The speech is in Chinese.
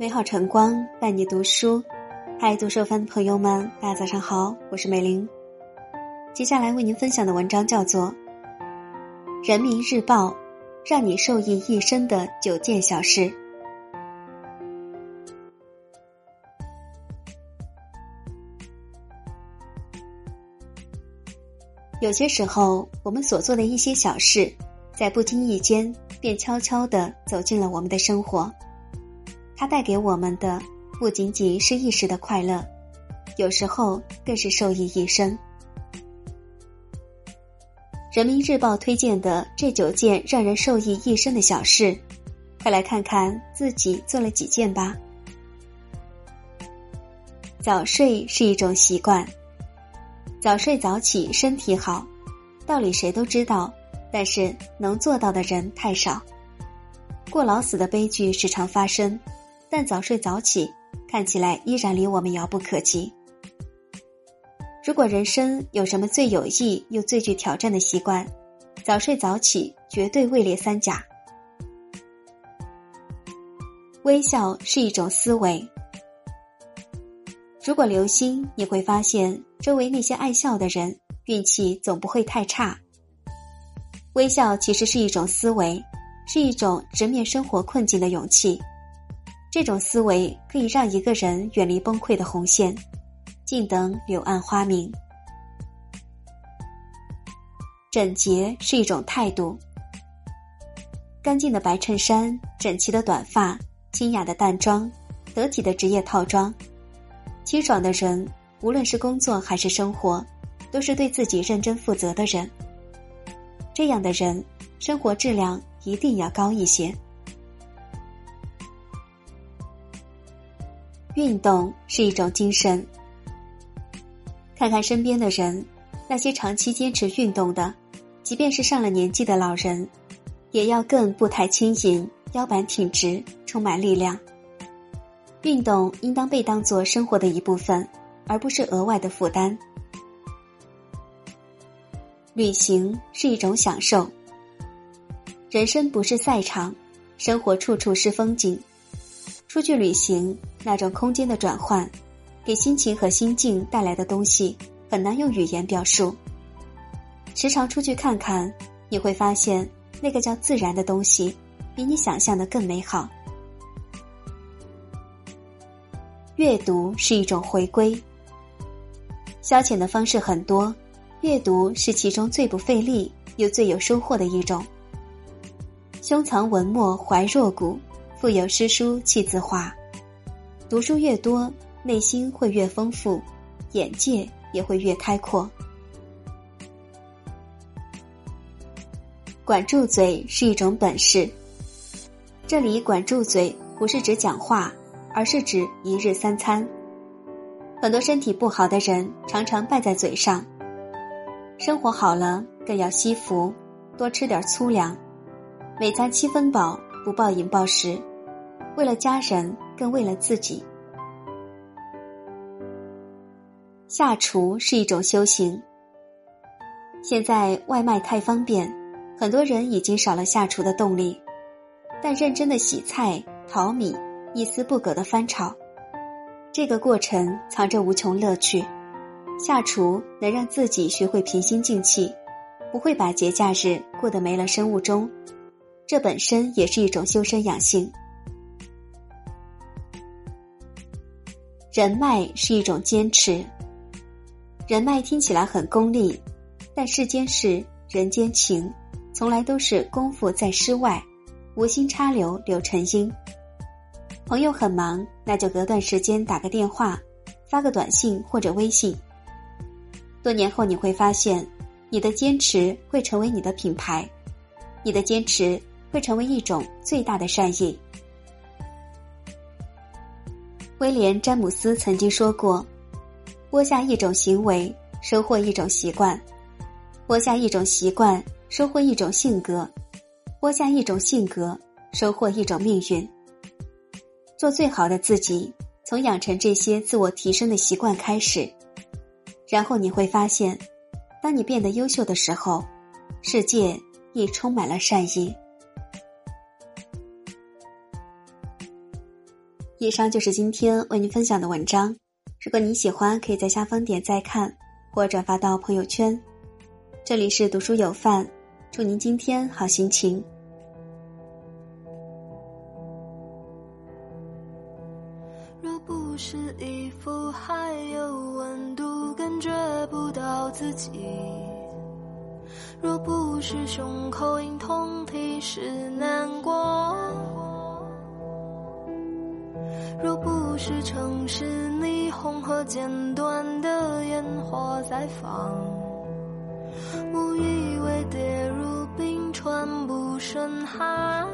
美好晨光伴你读书，嗨，读书番的朋友们，大家早上好，我是美玲。接下来为您分享的文章叫做《人民日报》，让你受益一生的九件小事。有些时候，我们所做的一些小事，在不经意间便悄悄的走进了我们的生活。它带给我们的不仅仅是一时的快乐，有时候更是受益一生。人民日报推荐的这九件让人受益一生的小事，快来看看自己做了几件吧。早睡是一种习惯。早睡早起身体好，道理谁都知道，但是能做到的人太少。过劳死的悲剧时常发生，但早睡早起看起来依然离我们遥不可及。如果人生有什么最有益又最具挑战的习惯，早睡早起绝对位列三甲。微笑是一种思维。如果留心，你会发现周围那些爱笑的人，运气总不会太差。微笑其实是一种思维，是一种直面生活困境的勇气。这种思维可以让一个人远离崩溃的红线，静等柳暗花明。整洁是一种态度。干净的白衬衫，整齐的短发，清雅的淡妆，得体的职业套装。清爽的人，无论是工作还是生活，都是对自己认真负责的人。这样的人，生活质量一定要高一些。运动是一种精神。看看身边的人，那些长期坚持运动的，即便是上了年纪的老人，也要更步态轻盈，腰板挺直，充满力量。运动应当被当做生活的一部分，而不是额外的负担。旅行是一种享受。人生不是赛场，生活处处是风景。出去旅行，那种空间的转换，给心情和心境带来的东西，很难用语言表述。时常出去看看，你会发现，那个叫自然的东西，比你想象的更美好。阅读是一种回归。消遣的方式很多，阅读是其中最不费力又最有收获的一种。胸藏文墨怀若谷，腹有诗书气自华。读书越多，内心会越丰富，眼界也会越开阔。管住嘴是一种本事。这里管住嘴不是指讲话。而是指一日三餐。很多身体不好的人常常败在嘴上。生活好了更要惜福，多吃点粗粮，每餐七分饱，不暴饮暴食，为了家人，更为了自己。下厨是一种修行。现在外卖太方便，很多人已经少了下厨的动力，但认真的洗菜、淘米。一丝不苟的翻炒，这个过程藏着无穷乐趣。下厨能让自己学会平心静气，不会把节假日过得没了生物钟，这本身也是一种修身养性。人脉是一种坚持。人脉听起来很功利，但世间事、人间情，从来都是功夫在诗外，无心插柳柳成荫。朋友很忙，那就隔段时间打个电话，发个短信或者微信。多年后你会发现，你的坚持会成为你的品牌，你的坚持会成为一种最大的善意。威廉·詹姆斯曾经说过：“播下一种行为，收获一种习惯；播下一种习惯，收获一种性格；播下一种性格，收获一种命运。”做最好的自己，从养成这些自我提升的习惯开始，然后你会发现，当你变得优秀的时候，世界亦充满了善意。以上就是今天为您分享的文章。如果你喜欢，可以在下方点再看或转发到朋友圈。这里是读书有范，祝您今天好心情。若不是衣服还有温度，感觉不到自己；若不是胸口隐痛提示难过；若不是城市霓虹和剪断的烟火在放，我以为跌入冰川不胜寒。